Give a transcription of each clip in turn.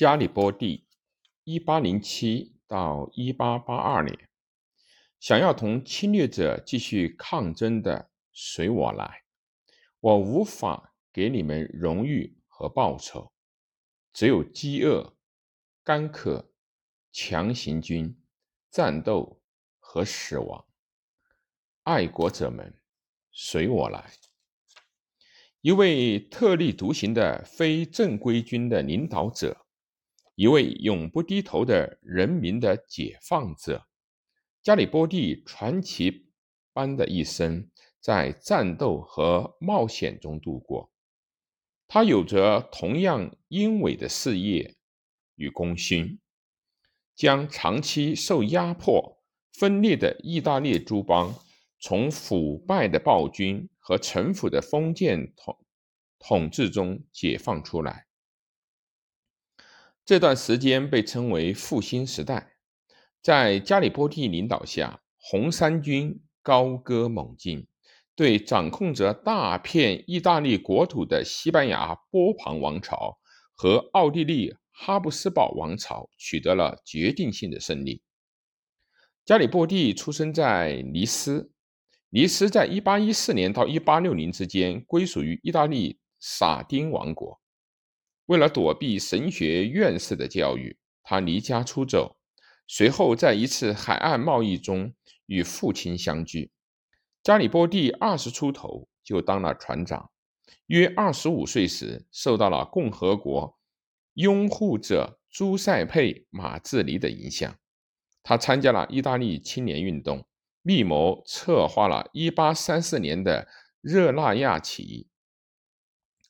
加里波第，一八零七到一八八二年，想要同侵略者继续抗争的，随我来。我无法给你们荣誉和报酬，只有饥饿、干渴、强行军、战斗和死亡。爱国者们，随我来。一位特立独行的非正规军的领导者，一位永不低头的人民的解放者，加里波第传奇般的一生，在战斗和冒险中度过。他有着同样英伟的事业与功勋，将长期受压迫、分裂的意大利诸邦。从腐败的暴君和城府的封建统统治中解放出来，这段时间被称为复兴时代。在加里波第领导下，红三军高歌猛进，对掌控着大片意大利国土的西班牙波旁王朝和奥地利哈布斯堡王朝取得了决定性的胜利。加里波第出生在尼斯。尼斯在1814年到1860之间归属于意大利撒丁王国。为了躲避神学院士的教育，他离家出走。随后，在一次海岸贸易中与父亲相聚。加里波第二十出头就当了船长。约二十五岁时，受到了共和国拥护者朱塞佩·马志尼的影响，他参加了意大利青年运动。密谋策划了1834年的热那亚起义，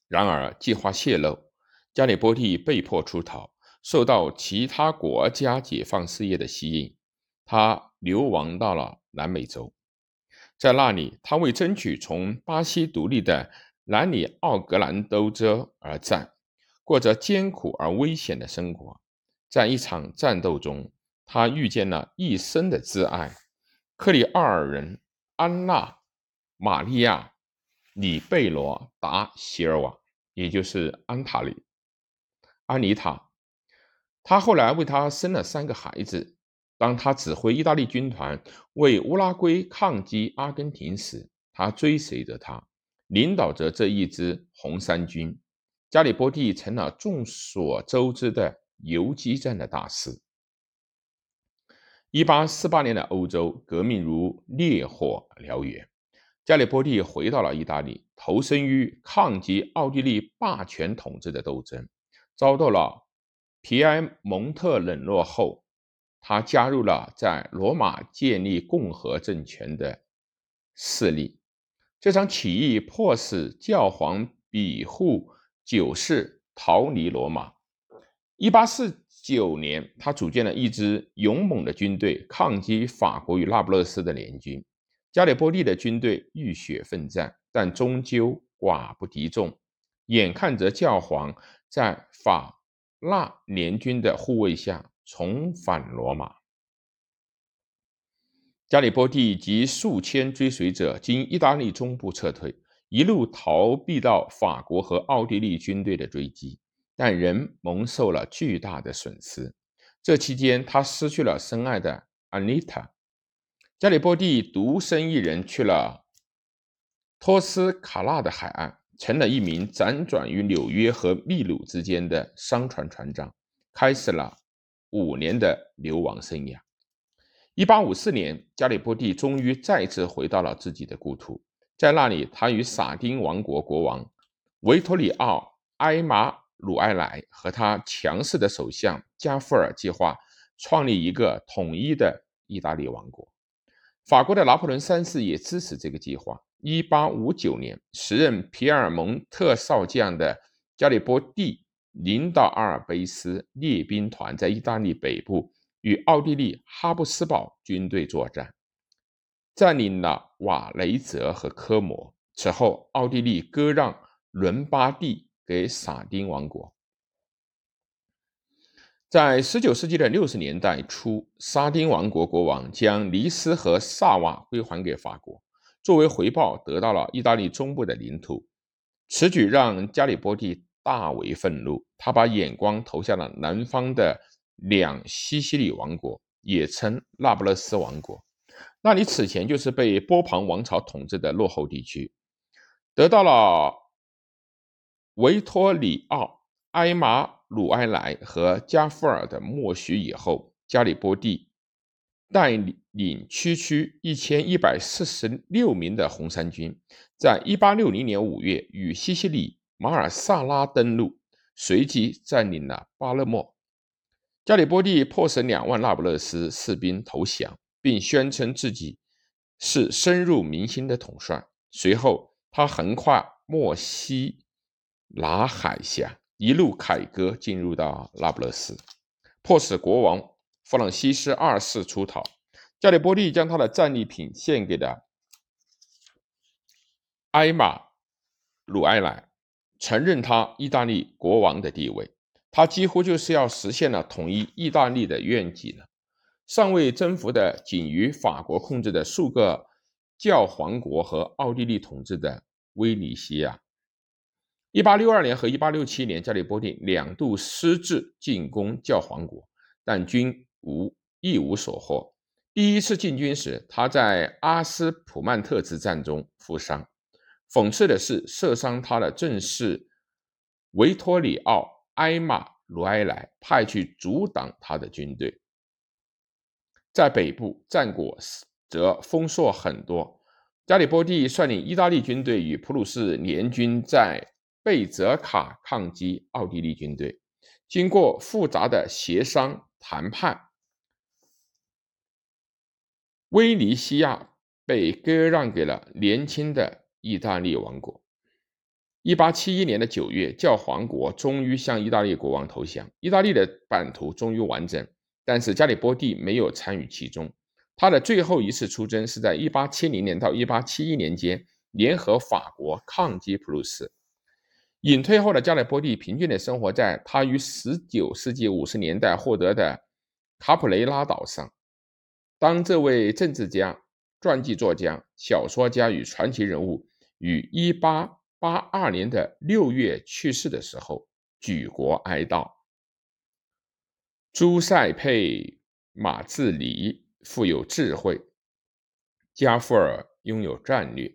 然而计划泄露，加里波第被迫出逃，受到其他国家解放事业的吸引，他流亡到了南美洲，在那里，他为争取从巴西独立的南里奥格兰州州而战，过着艰苦而危险的生活。在一场战斗中，他遇见了一生的挚爱。克里奥尔人安娜·玛利亚·里贝罗达席尔瓦，也就是安塔里安妮塔。他后来为他生了三个孩子。当他指挥意大利军团为乌拉圭抗击阿根廷时，他追随着他，领导着这一支红三军。加里波第成了众所周知的游击战的大师。一八四八年的欧洲革命如烈火燎原，加里波第回到了意大利，投身于抗击奥地利霸权统治的斗争。遭到了皮埃蒙特冷落后，他加入了在罗马建立共和政权的势力。这场起义迫使教皇庇护九世逃离罗马。一八四。九年，他组建了一支勇猛的军队，抗击法国与那不勒斯的联军。加里波第的军队浴血奋战，但终究寡不敌众。眼看着教皇在法纳联军的护卫下重返罗马，加里波第及数千追随者经意大利中部撤退，一路逃避到法国和奥地利军队的追击。但仍蒙受了巨大的损失。这期间，他失去了深爱的安妮塔。加里波第独身一人去了托斯卡纳的海岸，成了一名辗转于纽约和秘鲁之间的商船船长，开始了五年的流亡生涯。一八五四年，加里波第终于再次回到了自己的故土，在那里，他与撒丁王国国王维托里奥埃马。鲁埃莱和他强势的首相加夫尔计划创立一个统一的意大利王国。法国的拿破仑三世也支持这个计划。1859年，时任皮尔蒙特少将的加里波第领导阿尔卑斯列兵团在意大利北部与奥地利哈布斯堡军队作战，占领了瓦雷泽和科摩。此后，奥地利割让伦巴第。给撒丁王国，在十九世纪的六十年代初，撒丁王国国王将尼斯和萨瓦归还给法国，作为回报，得到了意大利中部的领土。此举让加里波第大为愤怒，他把眼光投向了南方的两西西里王国，也称那不勒斯王国。那里此前就是被波旁王朝统治的落后地区，得到了维托里奥、埃马鲁埃莱和加夫尔的默许以后，加里波第。带领区区一千一百四十六名的红三军，在一八六零年五月与西西里马尔萨拉登陆，随即占领了巴勒莫。加里波第迫使两万那不勒斯士兵投降，并宣称自己是深入民心的统帅。随后，他横跨墨西拿海峡，一路凯歌进入到那不勒斯，迫使国王。弗朗西斯二世出逃，加里波第将他的战利品献给了埃马鲁埃莱，承认他意大利国王的地位。他几乎就是要实现了统一意大利的愿景了。尚未征服的仅于法国控制的数个教皇国和奥地利统治的威尼西亚。一八六二年和一八六七年，加里波第两度私自进攻教皇国，但均。无一无所获。第一次进军时，他在阿斯普曼特之战中负伤。讽刺的是，射伤他的正是维托里奥·埃马鲁埃莱派去阻挡他的军队。在北部，战果则丰硕很多。加里波第率领意大利军队与普鲁士联军在贝泽卡抗击奥地利军队。经过复杂的协商谈判。威尼西亚被割让给了年轻的意大利王国。一八七一年的九月，教皇国终于向意大利国王投降，意大利的版图终于完整。但是加里波第没有参与其中。他的最后一次出征是在一八七零年到一八七一年间，联合法国抗击普鲁士。隐退后的加里波第平静地生活在他于十九世纪五十年代获得的卡普雷拉岛上。当这位政治家、传记作家、小说家与传奇人物于1882年的六月去世的时候，举国哀悼。朱塞佩·马自里富有智慧，加夫尔拥有战略，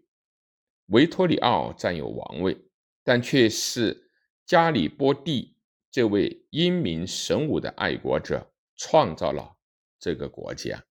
维托里奥占有王位，但却是加里波第这位英明神武的爱国者创造了这个国家。